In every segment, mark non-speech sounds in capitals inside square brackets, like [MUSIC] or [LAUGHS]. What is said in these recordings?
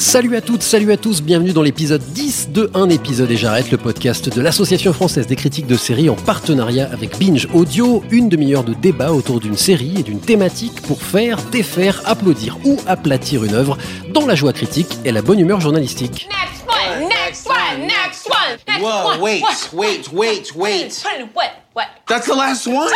Salut à toutes, salut à tous, bienvenue dans l'épisode 10 de Un épisode et j'arrête, le podcast de l'Association française des critiques de séries en partenariat avec Binge Audio, une demi-heure de débat autour d'une série et d'une thématique pour faire, défaire, applaudir ou aplatir une œuvre dans la joie critique et la bonne humeur journalistique. Next one, next one, next one, next Whoa, one. wait, what? wait, wait, wait. Put it in what? What? That's the last one.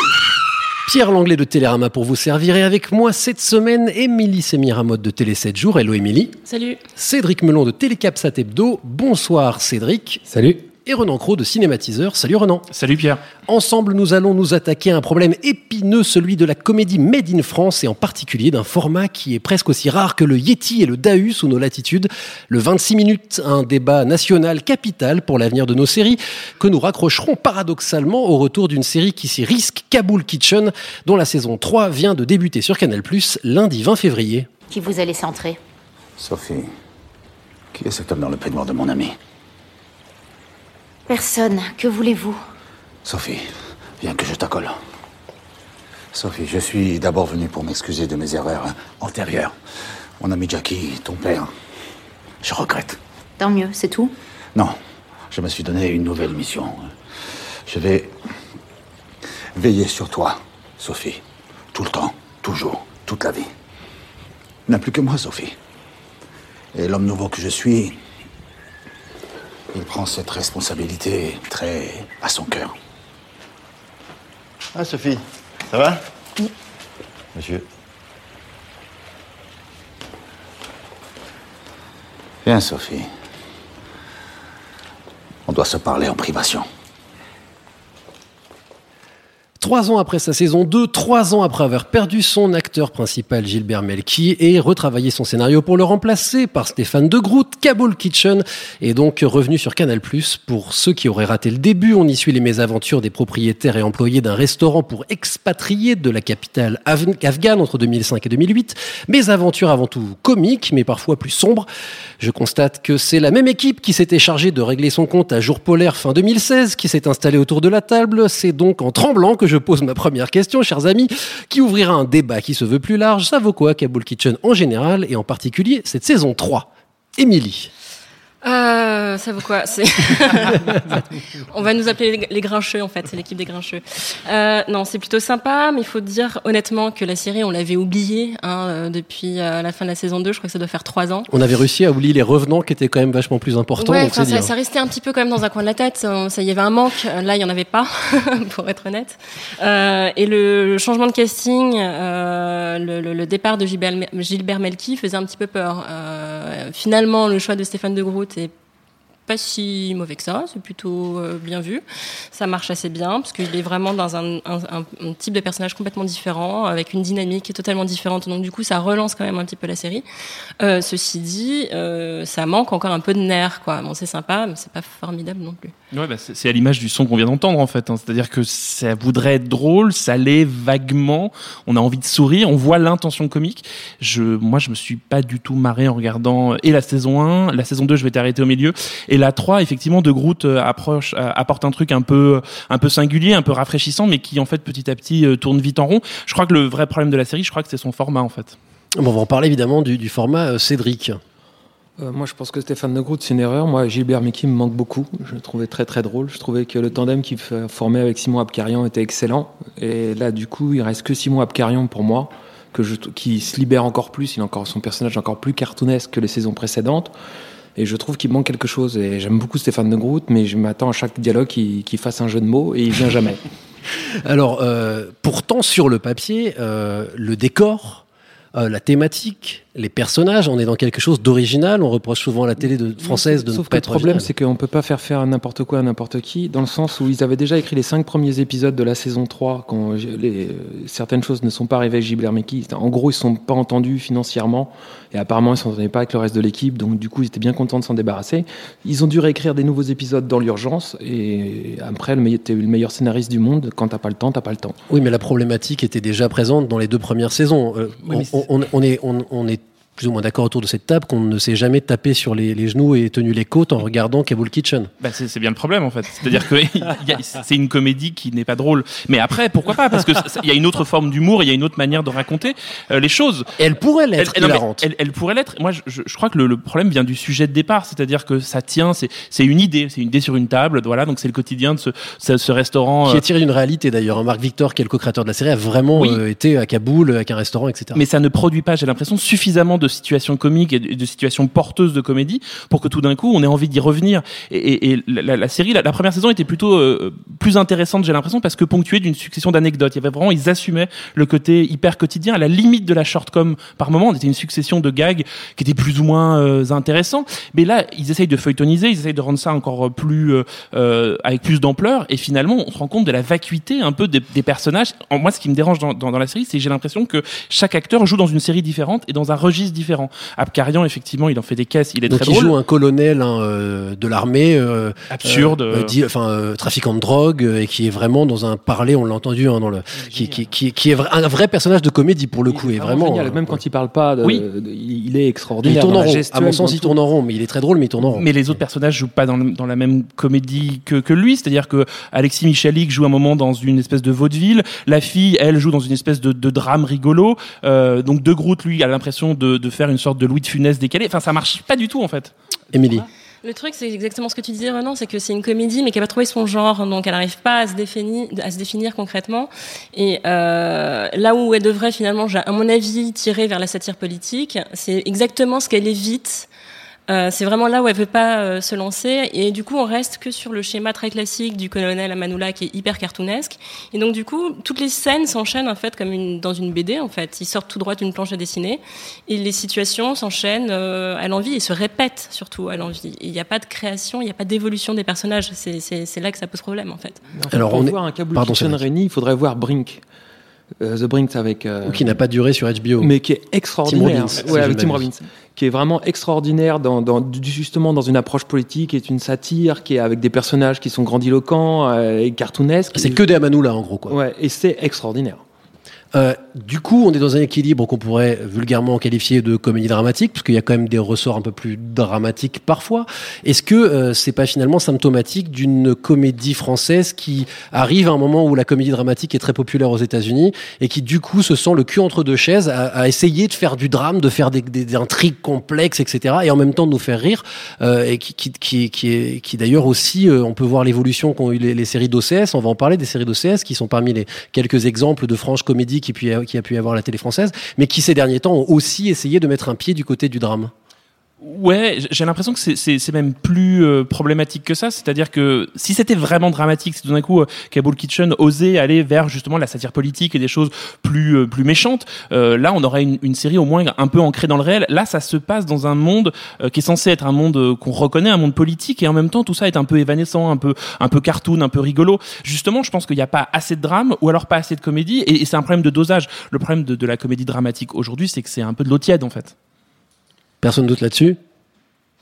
Pierre Langlais de Télérama pour vous servir et avec moi cette semaine, Émilie Sémiramotte de Télé 7 jours. Hello Émilie. Salut. Cédric Melon de Télécap Hebdo. Bonsoir Cédric. Salut. Et Renan Cros de Cinématiseur. Salut Renan. Salut Pierre. Ensemble, nous allons nous attaquer à un problème épineux, celui de la comédie Made in France et en particulier d'un format qui est presque aussi rare que le Yeti et le Dahu sous nos latitudes. Le 26 minutes, un débat national capital pour l'avenir de nos séries que nous raccrocherons paradoxalement au retour d'une série qui s'y risque, Kaboul Kitchen, dont la saison 3 vient de débuter sur Canal+, lundi 20 février. Qui vous a laissé entrer? Sophie, qui est cet homme dans le peignoir de mon ami? Personne. Que voulez-vous? Sophie, viens que je t'accole. Sophie, je suis d'abord venu pour m'excuser de mes erreurs antérieures. Mon ami Jackie, ton père, je regrette. Tant mieux, c'est tout? Non, je me suis donné une nouvelle mission. Je vais veiller sur toi, Sophie. Tout le temps, toujours, toute la vie. Il n'y a plus que moi, Sophie. Et l'homme nouveau que je suis, il prend cette responsabilité très à son cœur. Ah, Sophie, ça va? Monsieur. Viens, Sophie. On doit se parler en privation. Trois ans après sa saison 2, trois ans après avoir perdu son principal Gilbert Melki et retravaillé son scénario pour le remplacer par Stéphane De Groot, Kabul Kitchen est donc revenu sur Canal+. Pour ceux qui auraient raté le début, on y suit les mésaventures des propriétaires et employés d'un restaurant pour expatriés de la capitale af- afghane entre 2005 et 2008. Mésaventures avant tout comiques, mais parfois plus sombres. Je constate que c'est la même équipe qui s'était chargée de régler son compte à jour polaire fin 2016 qui s'est installée autour de la table. C'est donc en tremblant que je pose ma première question, chers amis, qui ouvrira un débat qui se veut plus large. Ça vaut quoi, Kabul Kitchen en général et en particulier cette saison 3 Émilie. Euh, ça vaut quoi C'est- [LAUGHS] On va nous appeler les, grincheux en fait, c'est l'équipe des grincheux. Euh, non, c'est plutôt sympa, mais il faut dire honnêtement que la série, on l'avait oubliée hein, euh, depuis euh, la fin de la saison 2, je crois que ça doit faire trois ans. On avait réussi à oublier les revenants qui étaient quand même vachement plus importants. Ouais, donc ça, dire. ça restait un petit peu quand même dans un coin de la tête. Euh, Ça y avait un manque. Là, il y en avait pas, [LAUGHS] pour être honnête. Euh, et le, le changement de casting, euh, le, le- le départ de Gilbert, Gilbert Melki faisait un petit peu peur. Euh, finalement, le choix de Stéphane de Groot est pas si mauvais que ça, c'est plutôt euh, bien vu. Ça marche assez bien parce qu'il est vraiment dans un, type de personnage complètement différent, avec une dynamique totalement différente. Donc du coup, ça relance quand même un petit peu la série. Euh, ceci dit, euh, ça manque encore un peu de nerfs, quoi. Bon, c'est sympa, mais c'est pas formidable non plus. Ouais, bah, c'est à l'image du son qu'on vient d'entendre en fait. hein. C'est-à-dire que ça voudrait être drôle, ça l'est vaguement. On a envie de sourire, on voit l'intention comique. Je, moi, je me suis pas du tout marré en regardant et la saison 1, la saison 2, je vais t'arrêter au milieu. Et la 3, effectivement, de Groot euh, approche, euh, apporte un truc un peu, un peu singulier, un peu rafraîchissant, mais qui en fait petit à petit euh, tourne vite en rond. Je crois que le vrai problème de la série, je crois que c'est son format en fait. Bon, on va en parler évidemment du, format euh, Cédric. Euh, moi, je pense que Stéphane De Groot, c'est une erreur. Moi, Gilbert Mickey me manque beaucoup. Je le trouvais très très drôle. Je trouvais que le tandem qu'il formait avec Simon Abkarian était excellent. Et là, du coup, il reste que Simon Abkarian pour moi, que je, qui se libère encore plus. Il a encore son personnage encore plus cartoonesque que les saisons précédentes. Et je trouve qu'il manque quelque chose. Et j'aime beaucoup Stéphane De Groot, mais je m'attends à chaque dialogue qu'il qu'il fasse un jeu de mots et il vient jamais. [LAUGHS] Alors, euh, pourtant, sur le papier, euh, le décor euh, la thématique, les personnages. On est dans quelque chose d'original. On reproche souvent à la télé de, française de Sauf ne pas que le être problème, original. c'est qu'on peut pas faire faire n'importe quoi à n'importe qui, dans le sens où ils avaient déjà écrit les cinq premiers épisodes de la saison 3, quand les, euh, certaines choses ne sont pas arrivées avec Gilbert Meki. En gros, ils ne sont pas entendus financièrement, et apparemment, ils ne s'entendaient pas avec le reste de l'équipe, donc du coup, ils étaient bien contents de s'en débarrasser. Ils ont dû réécrire des nouveaux épisodes dans l'urgence, et après, le meilleur, t'es le meilleur scénariste du monde, quand t'as pas le temps, t'as pas le temps. Oui, mais la problématique était déjà présente dans les deux premières saisons. Euh, Oui, mais on, on- on est, on, on est plus ou moins d'accord autour de cette table qu'on ne s'est jamais tapé sur les, les genoux et tenu les côtes en regardant Kabul Kitchen. Bah, c'est bien le problème en fait. C'est-à-dire que [LAUGHS] c'est une comédie qui n'est pas drôle. Mais après, pourquoi pas? Parce que ça- il y a une autre forme d'humour, il y a une autre manière de raconter euh, les choses. Elle pourrait l'être, Elle, elle, elle pourrait l'être. Moi, je, crois que le, le problème vient du sujet de départ, c'est-à-dire que ça tient, c'est une idée, c'est une idée sur une table. Voilà, donc c'est le quotidien de ce, ce, ce restaurant. Qui euh, est tiré d'une réalité d'ailleurs. Hein. Marc Victor, qui est le co-créateur de la série, a vraiment Oui. euh, été à Kaboul avec un restaurant, etc. mais ça ne produit pas, j'ai l'impression, suffisamment de situations comiques et de, de situations porteuses de comédie pour que tout d'un coup on ait envie d'y revenir. Et, la, série, la, première saison était plutôt euh, plus intéressante, j'ai l'impression, parce que ponctuée d'une succession d'anecdotes. Il y avait vraiment, ils assumaient le côté hyper quotidien, à la limite de la shortcom par moment. On était une succession de gags qui étaient plus ou moins euh, intéressants. Mais là, ils essayent de feuilletoniser, ils essayent de rendre ça encore plus euh, euh, avec plus d'ampleur. Et finalement, on se rend compte de la vacuité un peu des, personnages. Moi, ce qui me dérange dans, dans la série, c'est que j'ai l'impression que chaque acteur joue dans une série différente et dans un registre différent. Abkarian, effectivement, il en fait des caisses, il est Donc très il drôle. joue un colonel hein, euh, de l'armée, euh, Absurde. euh, euh, dit- enfin euh, trafiquant de drogue euh, et qui est vraiment dans un parler, on l'a entendu hein, dans le, qui, qui, qui, qui est un vrai personnage de comédie pour le coup et vraiment. génial. euh, Même quand il parle pas, de- Oui. de- il il est il extraordinaire. tourne dans en rond. À mon sens, il tourne en rond, mais il est très drôle, mais il tourne en rond. Mais les autres personnages jouent pas dans, le- dans la même comédie que, que lui, c'est-à-dire que Alexis Michalik joue un moment dans une espèce de vaudeville, la fille, elle, joue dans une espèce de, de drame rigolo, euh, donc De Groot, lui, a l'impression de, de faire une sorte de Louis de Funès décalé, enfin ça marche pas du tout en fait. Émilie. Le truc, c'est exactement ce que tu disais, Renan, c'est que c'est une comédie, mais qui n'a pas trouvé son genre, donc elle n'arrive pas à se définir, à se définir concrètement. Et euh, là où elle devrait finalement, à mon avis, tirer vers la satire politique, c'est exactement ce qu'elle évite. Euh, c'est vraiment là où elle veut pas euh, se lancer. Et du coup on reste que sur le schéma très classique du colonel Amanoula qui est hyper cartoonesque. Et donc du coup toutes les scènes s'enchaînent en fait comme une, dans une BD en fait. Ils sortent tout droit d'une planche à dessiner. Et les situations s'enchaînent euh, à l'envie et se répètent surtout à l'envie. Il n'y a pas de création il n'y a pas d'évolution des personnages. C'est là que ça pose problème en fait. Alors, pour on est- voir un Kabul Pardon, il faudrait voir Brink. Euh, The Brink avec. euh, Qui n'a pas duré sur HBO. mais qui est extraordinaire. Robbins, si Ouais, avec Tim. Robbins. Qui est vraiment extraordinaire dans, dans, du- justement dans une approche politique, qui est une satire, qui est avec des personnages qui sont grandiloquents euh, et cartoonesques. C'est que des Amanoula en gros quoi. Ouais, et c'est extraordinaire. Euh, du coup, on est dans un équilibre qu'on pourrait vulgairement qualifier de comédie dramatique, parce qu'il y a quand même des ressorts un peu plus dramatiques parfois. Est-ce que euh, c'est pas finalement symptomatique d'une comédie française qui arrive à un moment où la comédie dramatique est très populaire aux États-Unis et qui du coup se sent le cul entre deux chaises à, à essayer de faire du drame, de faire des, des, intrigues complexes, etc. Et en même temps de nous faire rire, euh, et qui, qui, qui, qui, qui d'ailleurs aussi, euh, on peut voir l'évolution qu'ont eu les, les séries d'OCS. On va en parler des séries d'OCS qui sont parmi les quelques exemples de franche comédie qui, a pu avoir la télé française, mais qui ces derniers temps ont aussi essayé de mettre un pied du côté du drame. Ouais, j'ai l'impression que c'est même plus euh, problématique que ça. C'est-à-dire que si c'était vraiment dramatique, si tout d'un coup euh, Kabul Kitchen osait aller vers justement la satire politique et des choses plus euh, plus méchantes, euh, là on aurait une, une série au moins un peu ancrée dans le réel. Là, ça se passe dans un monde euh, qui est censé être un monde euh, qu'on reconnaît, un monde politique, et en même temps tout ça est un peu évanescent, un peu un peu cartoon, un peu rigolo. Justement, je pense qu'il n'y a pas assez de drame ou alors pas assez de comédie, et, et c'est un problème de dosage. Le problème de, de la comédie dramatique aujourd'hui, c'est que c'est un peu de l'eau tiède en fait. Personne doute là-dessus?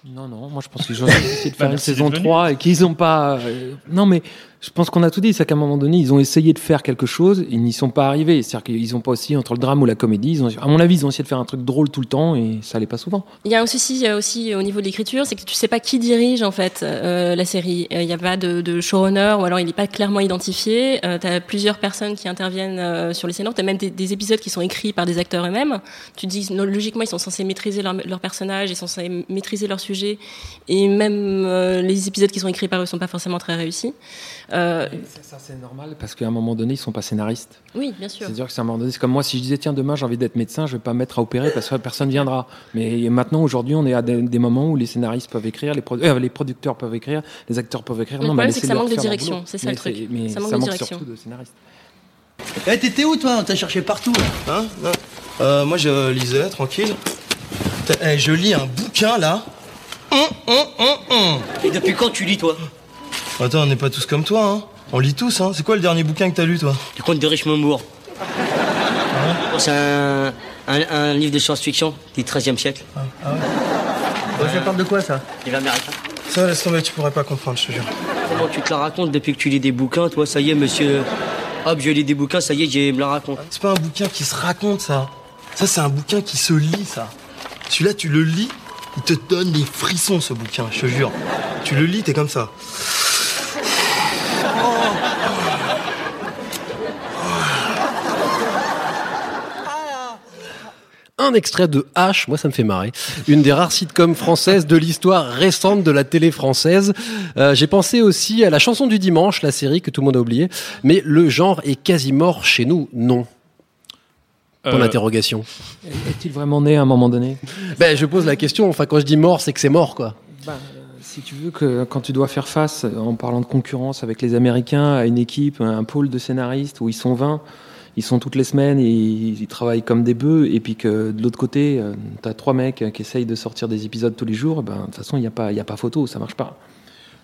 Non, non, moi je pense qu'ils ont [LAUGHS] essayé de faire une merci saison d'être venu. 3 et qu'ils n'ont pas. euh, Non, mais je pense qu'on a tout dit. C'est qu'à un moment donné, ils ont essayé de faire quelque chose, ils n'y sont pas arrivés. C'est-à-dire qu'ils n'ont pas aussi, entre le drame ou la comédie, à mon avis, ils ont essayé de faire un truc drôle tout le temps et ça allait pas souvent. Il y a un souci aussi au niveau de l'écriture, c'est que tu sais pas qui dirige en fait euh, la série. Euh, Il n'y a pas de, showrunner ou alors il n'est pas clairement identifié. Euh, tu as plusieurs personnes qui interviennent sur les scénarios. Tu as même des, des épisodes qui sont écrits par des acteurs eux-mêmes. Tu te dis logiquement ils sont censés maîtriser leur, leur personnage, ils sont censés maîtriser leur sujet et même les épisodes qui sont écrits par eux sont pas forcément très réussis. Euh, Ça, c'est normal parce qu'à un moment donné, ils sont pas scénaristes. oui, bien sûr. C'est-à-dire que c'est un moment donné, c'est comme moi, si je disais tiens demain j'ai envie d'être médecin, je vais pas me mettre à opérer parce que personne viendra. Mais maintenant aujourd'hui, on est à des, des moments où les scénaristes peuvent écrire, les, produ- euh, les producteurs peuvent écrire, les acteurs peuvent écrire. Le Non, problème, bah, c'est que ça manque de direction, c'est ça Mais le truc. Mais Ça ça manque manque, de direction. surtout de scénaristes. Eh, t'étais où, toi? On t'a cherché partout, là. Hein? Euh, moi, je lisais, tranquille. Eh, je lis un bouquin, là. Hum, hum, hum. Et depuis quand tu lis, toi? Attends, on n'est pas tous comme toi, hein. On lit tous, hein. C'est quoi le dernier bouquin que t'as lu, toi? Le conte de Richemont Moore. Oh, C'est un, un, un livre de science-fiction du XIIIe siècle. Ça parle de quoi, ça? Livre américain. Ça, laisse tomber, tu pourrais pas comprendre, je te jure. Comment tu te la racontes depuis que tu lis des bouquins, toi? Ça y est, monsieur. Hop, je lis des bouquins, ça y est, je me la raconte. C'est pas un bouquin qui se raconte, ça. Ça, c'est un bouquin qui se lit, ça. Celui-là, tu le lis, il te donne des frissons, ce bouquin, je te jure. Tu le lis, t'es comme ça. Un extrait de H, moi ça me fait marrer. Une des rares sitcoms françaises de l'histoire récente de la télé française. Euh, J'ai pensé aussi à la chanson du dimanche, la série que tout le monde a oublié. Mais le genre est quasi mort chez nous, non? Pour Euh, l'interrogation. Est-il vraiment né à un moment donné? Ben, je pose la question. Enfin, quand je dis mort, c'est que c'est mort, quoi. Bah, Si tu veux que quand tu dois faire face, en parlant de concurrence avec les Américains, à une équipe, un pôle de scénaristes où ils sont 20, ils sont toutes les semaines ils, ils travaillent comme des bœufs, et puis que de l'autre côté, tu as trois mecs qui essayent de sortir des épisodes tous les jours, ben, de toute façon, il n'y a, pas- y a pas photo, ça marche pas.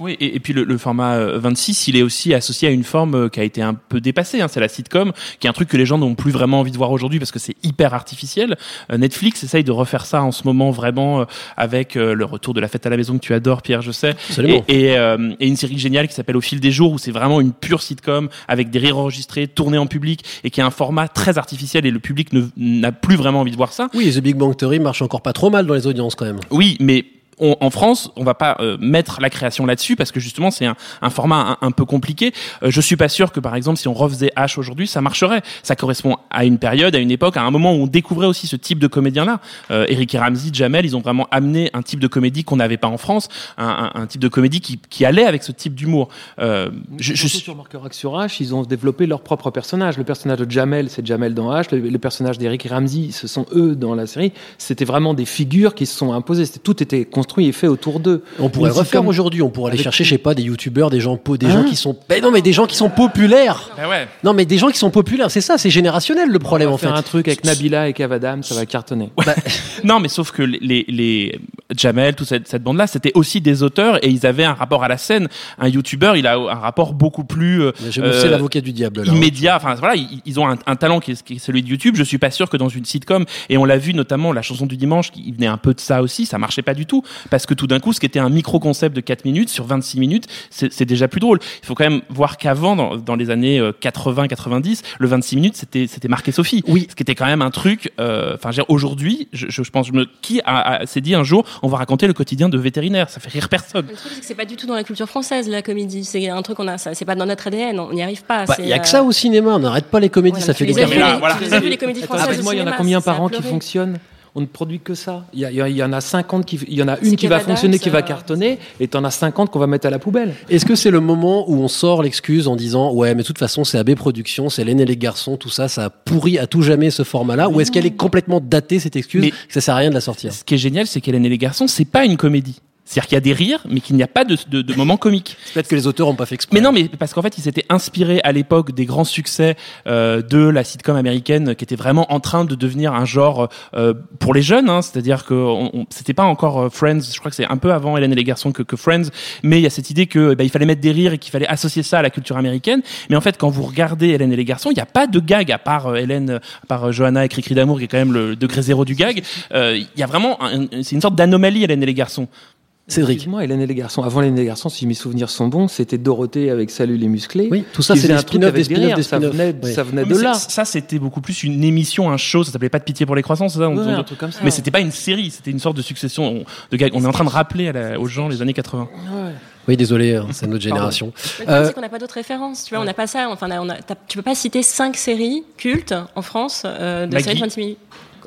Oui, et, et puis le, le format euh, 26, il est aussi associé à une forme euh, qui a été un peu dépassée. Hein, c'est la sitcom, qui est un truc que les gens n'ont plus vraiment envie de voir aujourd'hui parce que c'est hyper artificiel. Euh, Netflix essaye de refaire ça en ce moment vraiment euh, avec euh, le retour de la fête à la maison que tu adores, Pierre, je sais. Absolument. Et, et, euh, et une série géniale qui s'appelle Au fil des jours où c'est vraiment une pure sitcom avec des rires enregistrés, tournés en public et qui a un format très artificiel et le public ne- n'a plus vraiment envie de voir ça. Oui, The Big Bang Theory marche encore pas trop mal dans les audiences, quand même. Oui, mais on- en France, on va pas euh, mettre la création là-dessus parce que justement c'est un, un format un, un peu compliqué. Euh, je suis pas sûr que par exemple si on refaisait H aujourd'hui, ça marcherait. Ça correspond à une période, à une époque, à un moment où on découvrait aussi ce type de comédien-là. Euh, Eric et Ramsey, Jamel, ils ont vraiment amené un type de comédie qu'on n'avait pas en France, un, un- un type de comédie qui, qui allait avec ce type d'humour. Euh, je, je suis tu remarqueras que sur H, ils ont développé leur propre personnage. Le personnage de Jamel, c'est Jamel dans H. Le, le personnage d'Eric et Ramsey, ce sont eux dans la série. C'était vraiment des figures qui se sont imposées. Tout était construit et fait autour d'eux. On pourrait le refaire aujourd'hui. On pourrait aller avec- chercher, je sais pas, des youtubeurs, des gens, des Hein gens qui sont. Ben non, mais des gens qui sont populaires. Ben ouais. Non, mais des gens qui sont populaires. C'est ça, c'est générationnel le problème On va en fait. faire un truc avec Nabila et Cavadam, ça va cartonner. [LAUGHS] Non, mais sauf que les, les, les Jamel, toute cette, cette bande-là, c'était aussi des auteurs et ils avaient un rapport à la scène. Un youtubeur, il a un rapport beaucoup plus euh, Je me fais l'avocat du diable là. immédiat. Enfin voilà, ils, ils ont un, un talent qui est, qui est celui de YouTube. Je suis pas sûr que dans une sitcom, et on l'a vu notamment la chanson du dimanche, qui venait un peu de ça aussi, ça marchait pas du tout parce que tout d'un coup, ce qui était un micro concept de 4 minutes sur 26 minutes, c'est déjà plus drôle. Il faut quand même voir qu'avant, dans, dans les années 80-90, le 26 minutes, c'était c'était marqué Sophie. Oui. Ce qui était quand même un truc. euh, Enfin, je veux dire, aujourd'hui, je, je, pense, je me, qui a, a- s'est dit un jour, on va raconter le quotidien de vétérinaire. Ça fait rire personne. Le truc, c'est que c'est pas du tout dans la culture française, la comédie. C'est un truc qu'on a, c'est pas dans notre ADN, on n'y arrive pas. Bah, Il y a que euh, ça au cinéma. On n'arrête pas les comédies, voilà, ça fait des les- voilà. les as vu, les comédies françaises Rappelle-moi, il y en a combien par an qui fonctionnent? On ne produit que ça. Il y, a- il y a- il y en a 50 qui, il y en a une qui va fonctionner, qui va cartonner, et t'en as 50 qu'on va mettre à la poubelle. Est-ce que c'est le moment où on sort l'excuse en disant ouais mais de toute façon c'est AB Productions, c'est l'aîné et les garçons, tout ça, ça a pourri à tout jamais ce format-là Ou est-ce qu'elle est complètement datée cette excuse Mais- que ça sert à rien de la sortir? Ce qui est génial, c'est qu'Hélène et les garçons, c'est pas une comédie. C'est-à-dire qu'il y a des rires, mais qu'il n'y a pas de, de, de moments comiques. Peut-être que les auteurs ont pas fait exprès. Mais non, mais parce qu'en fait, ils s'étaient inspirés à l'époque des grands succès euh, de la sitcom américaine, qui était vraiment en train de devenir un genre euh, pour les jeunes. Hein, C'est-à-dire que on, on- c'était pas encore euh, Friends. Je crois que c'est un peu avant Hélène et les garçons que, que Friends. Mais il y a cette idée que bah, il fallait mettre des rires et qu'il fallait associer ça à la culture américaine. Mais en fait, quand vous regardez Hélène et les garçons, il n'y a pas de gag à part euh, Hélène, à part euh, Johanna et Cricri d'amour, qui est quand même le degré zéro du gag. Euh, Il y a vraiment, un- c'est une sorte d'anomalie Hélène et les garçons. Cédric. Excuse-moi, Hélène et les garçons. Avant Hélène et les garçons, si mes souvenirs sont bons, c'était Dorothée avec Salut les musclés. Oui, tout ça c'est un avec des spin-offs, Ça venait, Oui. ça venait Oui, de là. Ça, c'était beaucoup plus une émission, un show. Ça s'appelait pas de pitié pour les croissants, c'est ça on- Ouais, on- un truc comme ça. Mais c'était pas une série, c'était une sorte de succession de gags. On est en train de rappeler à la- aux gens les années 80. Oui, désolé, hein, c'est notre génération. Euh, c'est qu'on n'a pas d'autres références. Tu vois, on n'a pas ça. Enfin, on a- t'as- tu peux pas citer cinq séries cultes en France euh, de Maggie. séries de 26 minutes.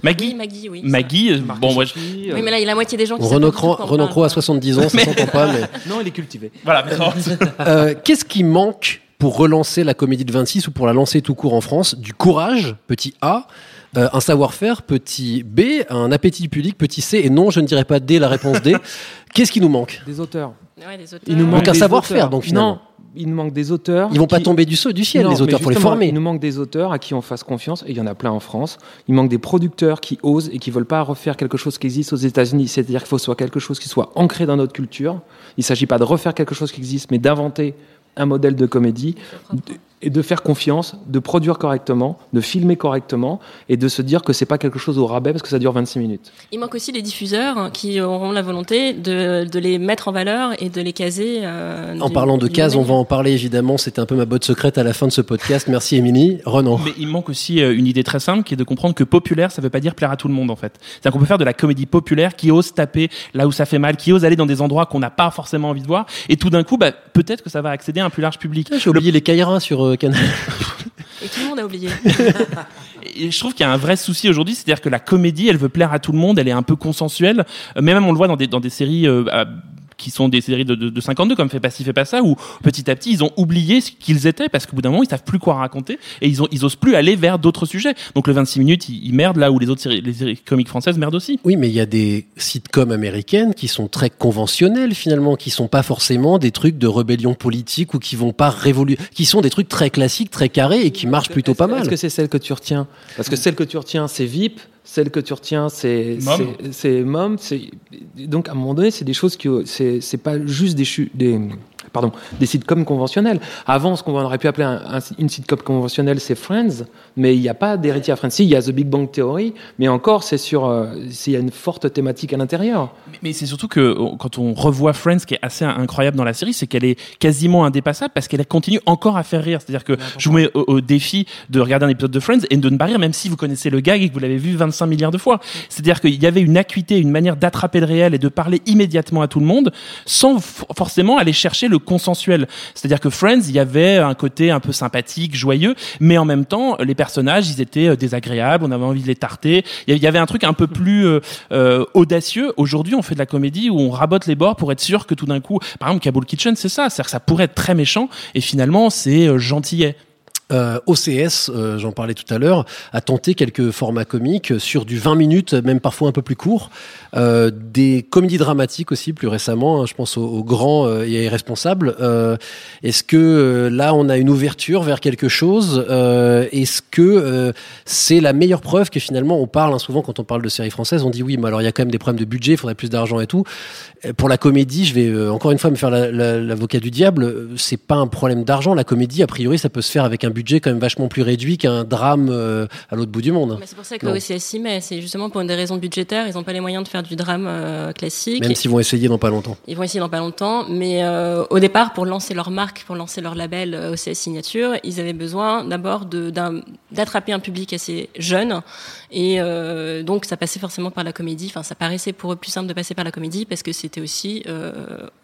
Maggie, Oui, Maggie, oui. Maggie, bon, moi, je- Oui, mais là, il y a la moitié des gens qui Renaud pas du Cro tout Renaud Cro a 70 ans, ça s'entend pas, mais. [LAUGHS] Non, il est cultivé. voilà. mais non. [LAUGHS] Euh, Qu'est-ce qui manque pour relancer la comédie de 26 ou pour la lancer tout court en France? Du courage, petit A. euh, un savoir-faire, petit B, un appétit public, petit C, et non, je ne dirais pas D, la réponse D. [LAUGHS] Qu'est-ce qui nous manque? Des auteurs. Ouais, des auteurs. Il nous manque un savoir-faire, donc, finalement. Non, il nous manque des auteurs. Ils vont pas tomber du, saut- du ciel, Non, les auteurs, pour les former. Il nous manque des auteurs à qui on fasse confiance, et il y en a plein en France. Il manque des producteurs qui osent et qui veulent pas refaire quelque chose qui existe aux États-Unis. C'est-à-dire qu'il faut que ce soit quelque chose qui soit ancré dans notre culture. Il s'agit pas de refaire quelque chose qui existe, mais d'inventer un modèle de comédie et de faire confiance, de produire correctement, de filmer correctement et de se dire que c'est pas quelque chose au rabais parce que ça dure 26 minutes. Il manque aussi les diffuseurs qui auront la volonté de, de les mettre en valeur et de les caser. euh, En parlant de cases, on va en parler évidemment. C'était un peu ma botte secrète à la fin de ce podcast. Merci Émilie. Renan. Mais il manque aussi euh, une idée très simple qui est de comprendre que populaire, ça veut pas dire plaire à tout le monde en fait. C'est-à-dire qu'on peut faire de la comédie populaire qui ose taper là où ça fait mal, qui ose aller dans des endroits qu'on n'a pas forcément envie de voir, et tout d'un coup, bah, peut-être que ça va accéder à un plus large public. J'ai oublié les Kairas sur euh, Canal. Et tout le monde a oublié. Et je trouve qu'il y a un vrai souci aujourd'hui, c'est-à-dire que la comédie, elle veut plaire à tout le monde, elle est un peu consensuelle. Euh, Mais même on le voit dans des, dans des séries euh, qui sont des séries de, de, de 52 comme Fais pas ci, fais pas ça, où petit à petit ils ont oublié ce qu'ils étaient parce qu'au bout d'un moment ils savent plus quoi raconter et ils, ont, ils osent plus aller vers d'autres sujets. Donc le 26 minutes, ils, ils merdent là où les autres séries, les séries comiques françaises merdent aussi. Oui, mais il y a des sitcoms américaines qui sont très conventionnelles finalement, qui sont pas forcément des trucs de rébellion politique ou qui vont pas révoluer, qui sont des trucs très classiques, très carrés et qui marchent plutôt pas mal. Est-ce que c'est celle que tu retiens? Parce que celle que tu retiens, c'est VIP. Celle que tu retiens, c'est Mom. Donc à un moment donné, c'est des choses qui c'est pas juste des des pardon des sitcoms conventionnels. Avant, ce qu'on aurait pu appeler un- un- une sitcom conventionnelle, c'est Friends, mais il n'y a pas d'héritier à Friends. Si, il y a The Big Bang Theory, mais encore, c'est sur euh, s'il y a une forte thématique à l'intérieur. Mais- Mais c'est surtout que quand on revoit Friends, ce qui est assez incroyable dans la série, c'est qu'elle est quasiment indépassable parce qu'elle continue encore à faire rire. C'est-à-dire que je vous mets au, au défi de regarder un épisode de Friends et de ne pas rire, même si vous connaissez le gag et que vous l'avez vu 25 milliards de fois. C'est-à-dire qu'il y avait une acuité, une manière d'attraper le réel et de parler immédiatement à tout le monde sans forcément aller chercher le consensuel. C'est-à-dire que Friends, il y avait un côté un peu sympathique, joyeux, mais en même temps, les personnages, ils étaient euh, désagréables, on avait envie de les tarter. Il y- avait un truc un peu plus euh, euh, audacieux. Aujourd'hui, on fait de la comédie où on rabote les bords pour être sûr que tout d'un coup, par exemple, Kabul Kitchen, c'est ça. C'est-à-dire que ça pourrait être très méchant et finalement, c'est euh, gentillet. Euh, OCS, euh, j'en parlais tout à l'heure, a tenté quelques formats comiques sur du 20 minutes, même parfois un peu plus court. Euh, des comédies dramatiques aussi, plus récemment, hein, je pense aux, grands euh, et irresponsables. Euh, Est-ce que euh, là, on a une ouverture vers quelque chose Est-ce que c'est la meilleure preuve que finalement, on parle hein, souvent quand on parle de séries françaises, on dit oui, mais alors il y a quand même des problèmes de budget, il faudrait plus d'argent et tout. Pour la comédie, je vais encore une fois me faire la- la- l'avocat du diable. C'est pas un problème d'argent. La comédie, a priori, ça peut se faire avec un budget quand même vachement plus réduit qu'un drame euh, à l'autre bout du monde. C'est pour ça que Non. le OCS s'y met. C'est justement pour des raisons budgétaires. Ils n'ont pas les moyens de faire du drame euh, classique. Même s'ils vont essayer dans pas longtemps. Ils vont essayer dans pas longtemps, mais euh, au départ, pour lancer leur marque, pour lancer leur label OCS Signature, ils avaient besoin d'abord d'attraper un public assez jeune, et donc ça passait forcément par la comédie. Enfin, ça paraissait pour eux plus simple de passer par la comédie parce que c'était aussi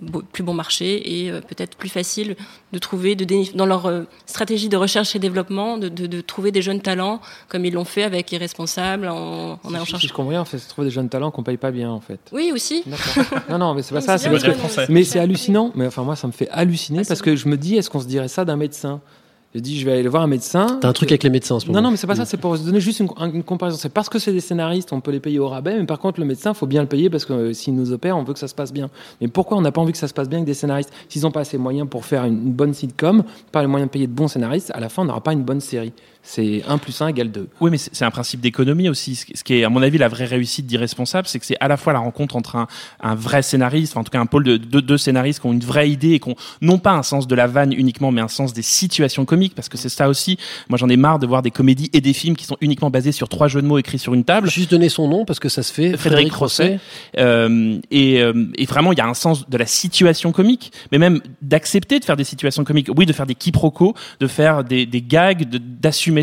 beau- plus bon marché et peut-être plus facile de trouver, de dans leur stratégie de recherche et développement, de, de- de trouver des jeunes talents comme ils l'ont fait avec Irresponsable en, en allant chercher. si je comprends bien, en fait, c'est trouver des jeunes talents qu'on paye pas bien, en fait. Oui, aussi. [LAUGHS] Non, non, mais c'est pas ça. bien, parce que, mais c'est hallucinant. Mais enfin, moi, ça me fait halluciner Ah, parce que je me dis, est-ce qu'on se dirait ça d'un médecin? Je dis, je vais aller voir un médecin. T'as un truc avec les médecins en ce moment. Non, non, mais c'est pas ça. C'est pour se donner juste une, une comparaison. C'est parce que c'est des scénaristes, on peut les payer au rabais, mais par contre, le médecin, faut bien le payer parce que euh, s'il nous opère, on veut que ça se passe bien. Mais pourquoi on n'a pas envie que ça se passe bien avec des scénaristes? S'ils n'ont pas assez de moyens pour faire une, une bonne sitcom, pas les moyens de payer de bons scénaristes, à la fin, on n'aura pas une bonne série. C'est 1 plus 1 égale 2. Oui, mais c'est un principe d'économie aussi. Ce qui- est, à mon avis, la vraie réussite d'Irresponsable, c'est que c'est à la fois la rencontre entre un, un vrai scénariste, enfin, en tout cas un pôle de deux scénaristes qui ont une vraie idée et qui ont non pas un sens de la vanne uniquement, mais un sens des situations comiques, parce que c'est ça aussi. Moi, j'en ai marre de voir des comédies et des films qui sont uniquement basés sur trois jeux de mots écrits sur une table. Juste donner son nom parce que ça se fait. Frédéric Rosset. Euh, et, euh, et vraiment, il y a un sens de la situation comique, mais même d'accepter de faire des situations comiques. Oui, de faire des quiproquos, de faire des, des gags, de-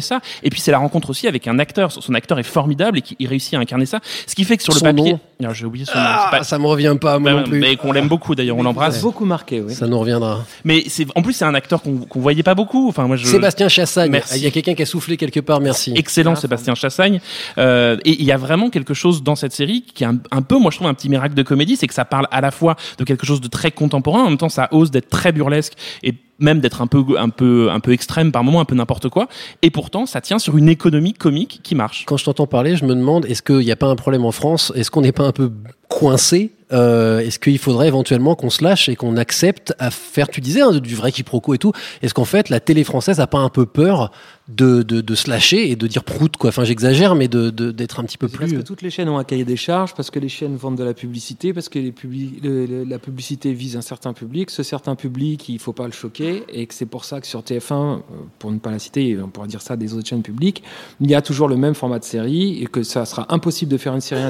ça. Et puis, c'est la rencontre aussi avec un acteur. Son acteur est formidable et qui il réussit à incarner ça. Ce qui fait que sur le Son papier. Alors, J'ai oublié son Ah, nom. Ça me revient pas, moi Bah, non plus. Mais qu'on l'aime beaucoup d'ailleurs, on l'embrasse. a beaucoup marqué, oui. Ça nous reviendra. Mais c'est en plus c'est un acteur qu'on qu'on voyait pas beaucoup. Enfin moi je. Sébastien Chassagne. Merci. Il y a quelqu'un qui a soufflé quelque part, merci. Excellent Sébastien Chassagne. Euh, et il y a vraiment quelque chose dans cette série qui est un, un peu, moi je trouve, un petit miracle de comédie, c'est que ça parle à la fois de quelque chose de très contemporain, en même temps ça ose d'être très burlesque et même d'être un peu, un peu, un peu extrême par moment, un peu n'importe quoi. Et pourtant, ça tient sur une économie comique qui marche. Quand je t'entends parler, je me demande, est-ce qu'il n'y a pas un problème en France? Est-ce qu'on n'est pas un peu coincé euh, est-ce qu'il faudrait éventuellement qu'on se lâche et qu'on accepte à faire, tu disais, hein, du vrai quiproquo et tout. Est-ce qu'en fait, la télé française a pas un peu peur de, de, de se lâcher et de dire prout, quoi? Enfin, j'exagère, mais de- d'être un petit peu C'est Parce plus. que toutes les chaînes ont un cahier des charges, parce que les chaînes vendent de la publicité, parce que les publi- le- le- la publicité vise un certain public. Ce certain public, il faut pas le choquer, et que c'est pour ça que sur TF1, euh, pour ne pas la citer, on pourra dire ça des autres chaînes publiques, il y a toujours le même format de série, et que ça sera impossible de faire une série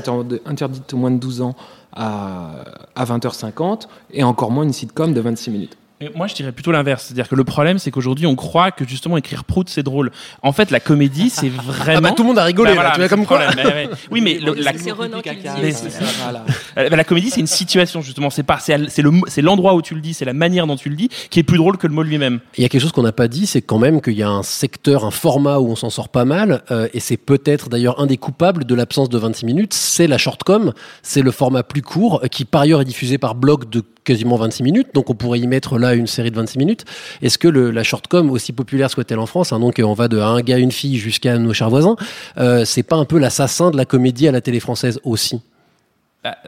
interdite aux moins de 12 ans à, à 20h50, et encore moins une sitcom de 26 minutes. Moi, je dirais plutôt l'inverse. C'est-à-dire que le problème, c'est qu'aujourd'hui, on croit que justement écrire prout, c'est drôle. En fait, la comédie, c'est vraiment. Ah bah, tout le monde a rigolé, Bah là, tu vois, comme quoi. problème. Oui, mais [LAUGHS] le- la, C'est Renan qui le dit. Mais aussi. c'est ça, la comédie, c'est une situation justement. C'est pas, c'est c'est le, c'est l'endroit où tu le dis, c'est la manière dont tu le dis, qui est plus drôle que le mot lui-même. Il y a quelque chose qu'on n'a pas dit, c'est quand même qu'il y a un secteur, un format où on s'en sort pas mal, euh, et c'est peut-être d'ailleurs un des coupables de l'absence de 26 minutes, c'est la shortcom, c'est le format plus court, euh, qui par ailleurs est diffusé par bloc de quasiment 26 minutes, donc on pourrait y mettre là une série de 26 minutes. Est-ce que le, la shortcom, aussi populaire soit-elle en France, hein, donc on va de un gars, une fille jusqu'à nos chers voisins, euh, c'est pas un peu l'assassin de la comédie à la télé française aussi?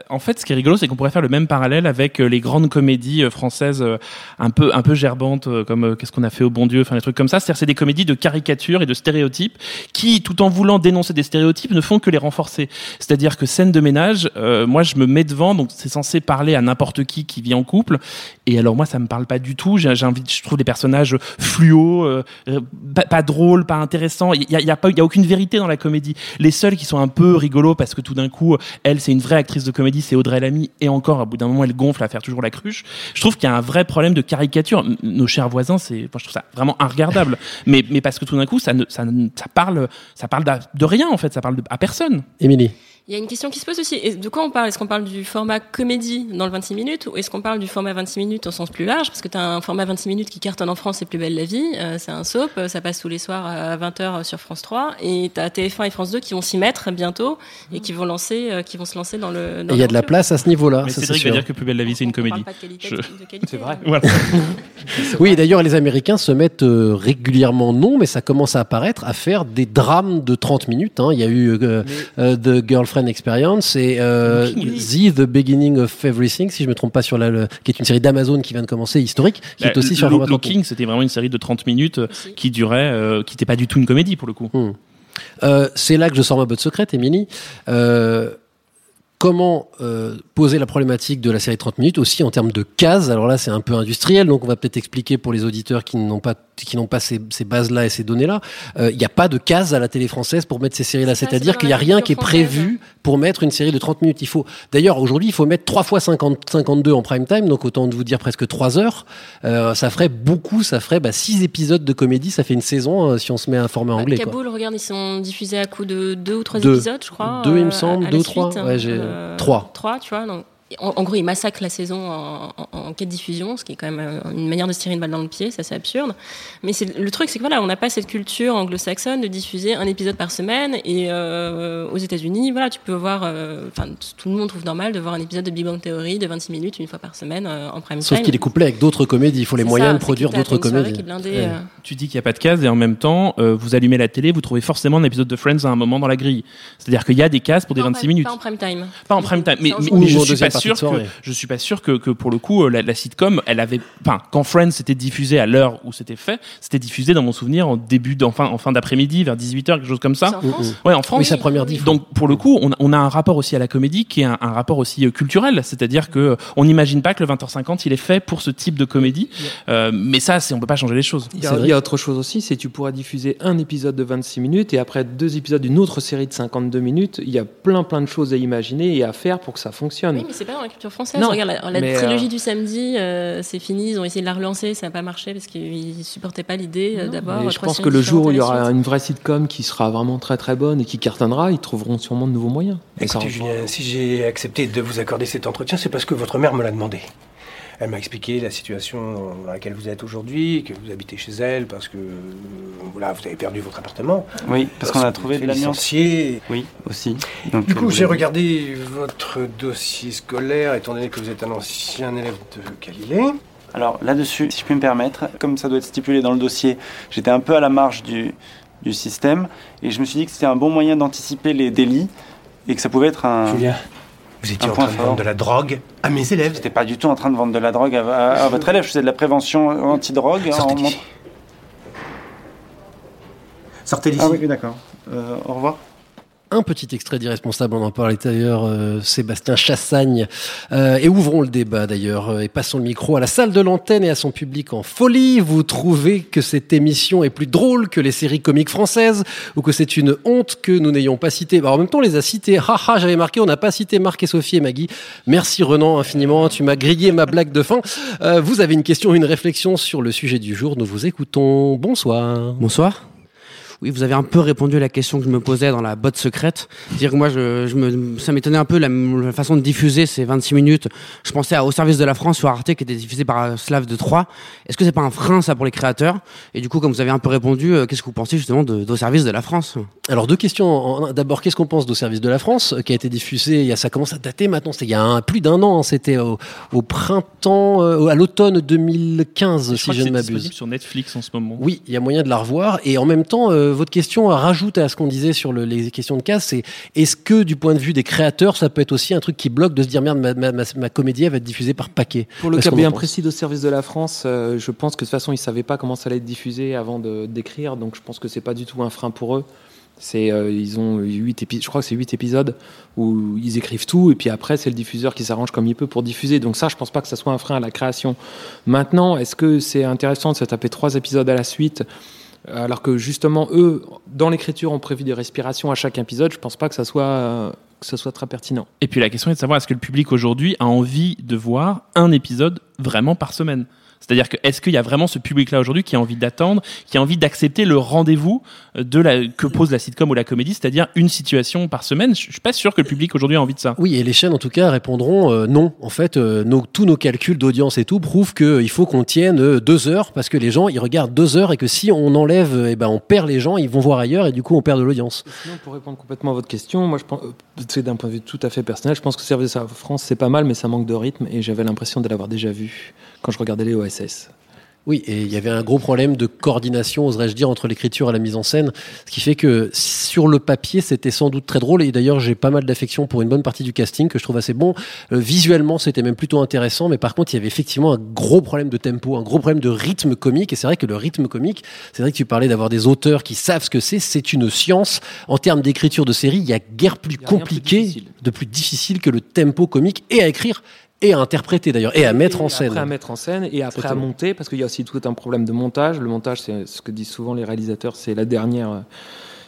En fait, ce qui est rigolo, c'est qu'on pourrait faire le même parallèle avec euh, les grandes comédies euh, françaises euh, un peu un peu gerbantes, comme qu'est-ce qu'on a fait au bon Dieu, enfin des trucs comme ça. C'est-à-dire, c'est des comédies de caricature et de stéréotypes qui, tout en voulant dénoncer des stéréotypes, ne font que les renforcer. C'est-à-dire que scène de ménage, moi, je me mets devant, donc c'est censé parler à n'importe qui qui vit en couple. Et alors moi, ça me parle pas du tout. Envie, je trouve des personnages fluo, pas, drôles, pas intéressants. Il y a, il y a pas, il y a aucune vérité dans la comédie. Les seuls qui sont un peu rigolos parce que tout d'un coup, elle, c'est une vraie actrice de comédie, c'est Audrey Lamy, et encore, à bout d'un moment, elle gonfle à faire toujours la cruche. Je trouve qu'il y a un vrai problème de caricature. Nos chers voisins, c'est, moi, je trouve ça vraiment regardable. [LAUGHS] mais, mais parce que tout d'un coup, ça, ne, ça, ne- ça parle, ça parle de rien en fait, ça parle de, à personne. Émilie Il y a une question qui se pose aussi. Et De quoi on parle? Est-ce qu'on parle du format comédie dans le 26 minutes ou est-ce qu'on parle du format 26 minutes au sens plus large? Parce que tu as un format 26 minutes qui cartonne en France, c'est Plus belle la vie. euh, c'est un soap, euh, ça passe tous les soirs à 20h sur France 3. Et tu as TF1 et France 2 qui vont s'y mettre bientôt et qui vont, lancer, euh, qui vont se lancer dans le. Et il y a de la place à ce niveau-là, mais Cédric va dire que Plus belle la vie, c'est une comédie. pas de qualité, Je- de qualité. C'est vrai. Voilà. [LAUGHS] Oui, d'ailleurs, les Américains se mettent euh, régulièrement, non, mais ça commence à apparaître, à faire des drames de 30 minutes. hein. Il y a eu euh, euh, The Girlfriend Experience et euh, The, The Beginning of Everything, si je me trompe pas, sur la, le- qui est une série d'Amazon qui vient de commencer, historique, qui est Bah, aussi sur Lo- format 30 Looking, c'était vraiment une série de 30 minutes euh, qui durait, euh, qui n'était pas du tout une comédie pour le coup. Hmm. Euh, c'est là que je sors ma botte secrète, Émilie. Euh, comment euh, poser la problématique de la série 30 minutes aussi en termes de cases Alors là, c'est un peu industriel, donc on va peut-être expliquer pour les auditeurs qui n'ont pas qui n'ont pas ces, ces bases-là et ces données-là. Euh, Il n'y a pas de cases à la télé française pour mettre ces séries-là. C'est-à-dire c'est qu'il n'y a rien qui est française. prévu pour mettre une série de 30 minutes. Il faut, d'ailleurs, aujourd'hui, il faut mettre 3 fois 50, 52 en prime time, donc autant de vous dire presque 3 heures. Euh, ça ferait beaucoup, ça ferait bah, 6 épisodes de comédie, ça fait une saison euh, si on se met à un format Bah, anglais. quoi. Kaboul, regarde, ils sont diffusés à coup de deux ou trois Deux. épisodes, je crois. Deux, il me euh, semble, à deux la ou trois. suite. Ouais, j'ai- Euh, trois. Trois, tu vois. Donc, en, en gros, ils massacrent la saison en, en, en quête diffusion, ce qui est quand même euh, une manière de se tirer une balle dans le pied, ça c'est absurde. Mais le truc, c'est que voilà, on n'a pas cette culture anglo-saxonne de diffuser un épisode par semaine. Et euh, aux États-Unis, voilà, tu peux voir, euh, enfin, tout le monde trouve normal de voir un épisode de Big Bang Theory de 26 minutes une fois par semaine euh, en prime Sauf time. qu'il est couplé avec d'autres comédies. Il faut les moyens ça, de produire d'autres comédies. qui est blindée, Ouais. euh, Tu dis qu'il n'y a pas de cases et en même temps, euh, vous allumez la télé, vous trouvez forcément un épisode de Friends à un moment dans la grille. C'est-à-dire qu'il y a des cases pour des pas en 26 prime- minutes. Pas en prime time. Pas en prime time, mais, mais- mais je suis pas sûr que je suis pas sûr que, que pour le coup euh, la, la sitcom, elle avait, enfin quand Friends était diffusé à l'heure où c'était fait, c'était diffusé dans mon souvenir en début, d'- en fin, en fin d'après-midi vers 18 h quelque chose comme ça. En France? Ouais, en France. Oui, sa première diff. Donc pour le coup, on a, on a un rapport aussi à la comédie qui est un, un rapport aussi euh, culturel, c'est-à-dire que on n'imagine pas que le 20h50 il est fait pour ce type de comédie, Euh, mais ça, c'est on peut pas changer les choses. Il y, a, il y a autre chose aussi, c'est que tu pourras diffuser un épisode de 26 minutes et après deux épisodes d'une autre série de 52 minutes. Il y a plein plein de choses à imaginer et à faire pour que ça fonctionne. Oui, mais c'est pas dans la culture française. Non, Regarde, la, trilogie euh, du samedi, euh, c'est fini. Ils ont essayé de la relancer, ça n'a pas marché parce qu'ils supportaient pas l'idée euh, d'avoir. Je pense que le jour où il y aura une vraie sitcom qui sera vraiment très très bonne et qui cartonnera, ils trouveront sûrement de nouveaux moyens. Écoutez, Julien, si j'ai accepté de vous accorder cet entretien, c'est parce que votre mère me l'a demandé. Elle m'a expliqué la situation dans laquelle vous êtes aujourd'hui, que vous habitez chez elle parce que euh, voilà, vous avez perdu votre appartement. Oui, parce qu'on a trouvé de l'amiante. licencié. Oui, aussi. Donc, Du euh, coup, j'ai regardé votre dossier scolaire, étant donné que vous êtes un ancien élève de Galilée. Alors là-dessus, si je puis me permettre, comme ça doit être stipulé dans le dossier, j'étais un peu à la marge du, du système et je me suis dit que c'était un bon moyen d'anticiper les délits et que ça pouvait être un. Julien, Vous étiez Un en train de fort. vendre de la drogue à mes élèves. J'étais pas du tout en train de vendre de la drogue à, à- à votre élève. Je faisais de la prévention anti-drogue. Sortez en d'ici. Sortez d'ici. Ah oui, d'accord. Euh, au revoir. Un petit extrait d'Irresponsable, on en parlait d'ailleurs, euh, Sébastien Chassagne. Euh, et ouvrons le débat d'ailleurs, euh, et passons le micro à la salle de l'antenne et à son public en folie. Vous trouvez que cette émission est plus drôle que les séries comiques françaises, ou que c'est une honte que nous n'ayons pas cité? Bah, En même temps, on les a cités. Haha, j'avais marqué, on n'a pas cité Marc et Sophie et Maggie. Merci Renan infiniment, tu m'as grillé ma blague de fin. Euh, vous avez une question, une réflexion sur le sujet du jour, nous vous écoutons. Bonsoir. Bonsoir. Oui, vous avez un peu répondu à la question que je me posais dans la botte secrète. C'est-à-dire que moi, je, je me, ça m'étonnait un peu la, la façon de diffuser ces 26 minutes. Je pensais à Au service de la France sur Arte qui était diffusé par Slav de Troyes. Est-ce que c'est pas un frein ça pour les créateurs? Et du coup, comme vous avez un peu répondu, euh, qu'est-ce que vous pensez justement de- d'Au service de la France? Alors deux questions. D'abord, qu'est-ce qu'on pense d'Au service de la France, euh, qui a été diffusé il y a, ça commence à dater maintenant. C'était il y a un- plus d'un an. hein. C'était au, au printemps, euh, à l'automne 2015, Je si je que ne c'est m'abuse. disponible sur Netflix en ce moment. Oui, il y a moyen de la revoir. Et en même temps, euh, votre question rajoute à ce qu'on disait sur le- les questions de casse, c'est est-ce que du point de vue des créateurs, ça peut être aussi un truc qui bloque de se dire merde, ma, ma, ma- ma comédie elle va être diffusée par paquet Pour le cas bien précis de service de la France, euh, je pense que de toute façon, ils savaient pas comment ça allait être diffusé avant de d'écrire, donc je pense que c'est pas du tout un frein pour eux. C'est euh, ils ont huit épisodes, je crois que c'est huit épisodes où ils écrivent tout et puis après c'est le diffuseur qui s'arrange comme il peut pour diffuser. Donc ça, je pense pas que ça soit un frein à la création. Maintenant, est-ce que c'est intéressant de se taper trois épisodes à la suite alors que justement eux, dans l'écriture, ont prévu des respirations à chaque épisode Je pense pas que ça soit euh, que soit très pertinent. Et puis la question est de savoir est-ce que le public aujourd'hui a envie de voir un épisode vraiment par semaine? C'est-à-dire que est-ce qu'il y a vraiment ce public-là aujourd'hui qui a envie d'attendre, qui a envie d'accepter le rendez-vous euh, de la que pose la sitcom ou la comédie, c'est-à-dire une situation par semaine? Je suis pas sûr que le public aujourd'hui a envie de ça. Oui, et les chaînes en tout cas répondront euh, non. En fait, euh, nos- tous nos calculs d'audience et tout prouvent qu'il faut qu'on tienne euh, deux heures parce que les gens ils regardent deux heures et que si on enlève, euh, eh ben on perd les gens, ils vont voir ailleurs et du coup on perd de l'audience. Sinon, pour répondre complètement à votre question, moi, je pense, euh, c'est d'un point de vue tout à fait personnel, je pense que Service à France, c'est pas mal, mais ça manque de rythme, et j'avais l'impression de l'avoir déjà vu quand je regardais les OSS. Oui, et il y avait un gros problème de coordination, oserais-je dire, entre l'écriture et la mise en scène, ce qui fait que sur le papier, c'était sans doute très drôle. Et d'ailleurs, j'ai pas mal d'affection pour une bonne partie du casting que je trouve assez bon. Euh, visuellement, c'était même plutôt intéressant, mais par contre, il y avait effectivement un gros problème de tempo, un gros problème de rythme comique. Et c'est vrai que le rythme comique, c'est vrai que tu parlais d'avoir des auteurs qui savent ce que c'est. C'est une science en termes d'écriture de série. Il y a guère plus compliqué, de plus difficile que le tempo comique et à écrire et à interpréter d'ailleurs et à mettre en scène. Après à mettre en scène et après à monter, parce qu'il y a aussi tout un problème de montage. Le montage, c'est ce que disent souvent les réalisateurs, c'est la dernière,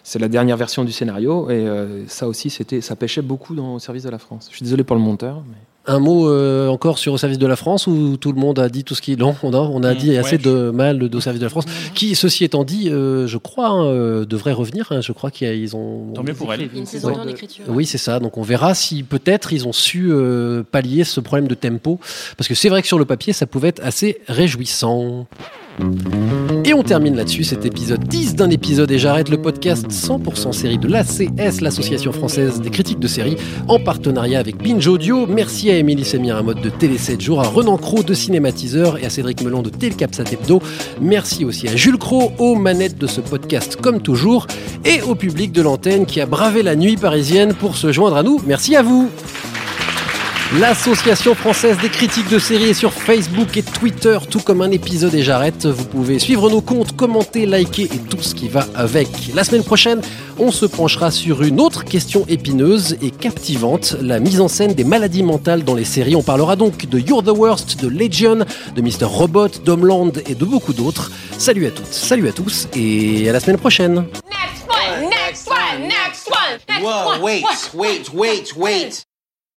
c'est la dernière version du scénario. Et euh, ça aussi, c'était, ça pêchait beaucoup dans le service de la France. Je suis désolé pour le monteur. mais- Un mot euh, encore sur au service de la France où tout le monde a dit tout ce qu'il non on a on a Mmh, dit ouais, assez de mal de au service de la France qui ceci étant dit euh, je crois hein, euh, devrait revenir hein, je crois qu'ils ont Tant mieux pour elle. Une saison Ouais. deux en écriture. oui c'est ça donc on verra si peut-être ils ont su euh, pallier ce problème de tempo parce que c'est vrai que sur le papier ça pouvait être assez réjouissant on termine là-dessus cet épisode 10 d'un épisode et j'arrête le podcast 100% série de l'ACS, l'association française des critiques de séries, en partenariat avec Binge Audio. Merci à Émilie Semiramotte de Télé 7 jours, à Renan Cros de Cinématiseur et à Cédric Melon de Télécapsat Hebdo. Merci aussi à Jules Cros aux manettes de ce podcast comme toujours et au public de l'antenne qui a bravé la nuit parisienne pour se joindre à nous. Merci à vous. L'Association française des critiques de séries est sur Facebook et Twitter, tout comme un épisode et j'arrête. Vous pouvez suivre nos comptes, commenter, liker et tout ce qui va avec. La semaine prochaine, on se penchera sur une autre question épineuse et captivante, la mise en scène des maladies mentales dans les séries. On parlera donc de You're the Worst, de Legion, de Mr. Robot, d'Homeland et de beaucoup d'autres. Salut à toutes, salut à tous et à la semaine prochaine. Next one, next one, next one, next Whoa, one. wait, one. wait, wait, wait.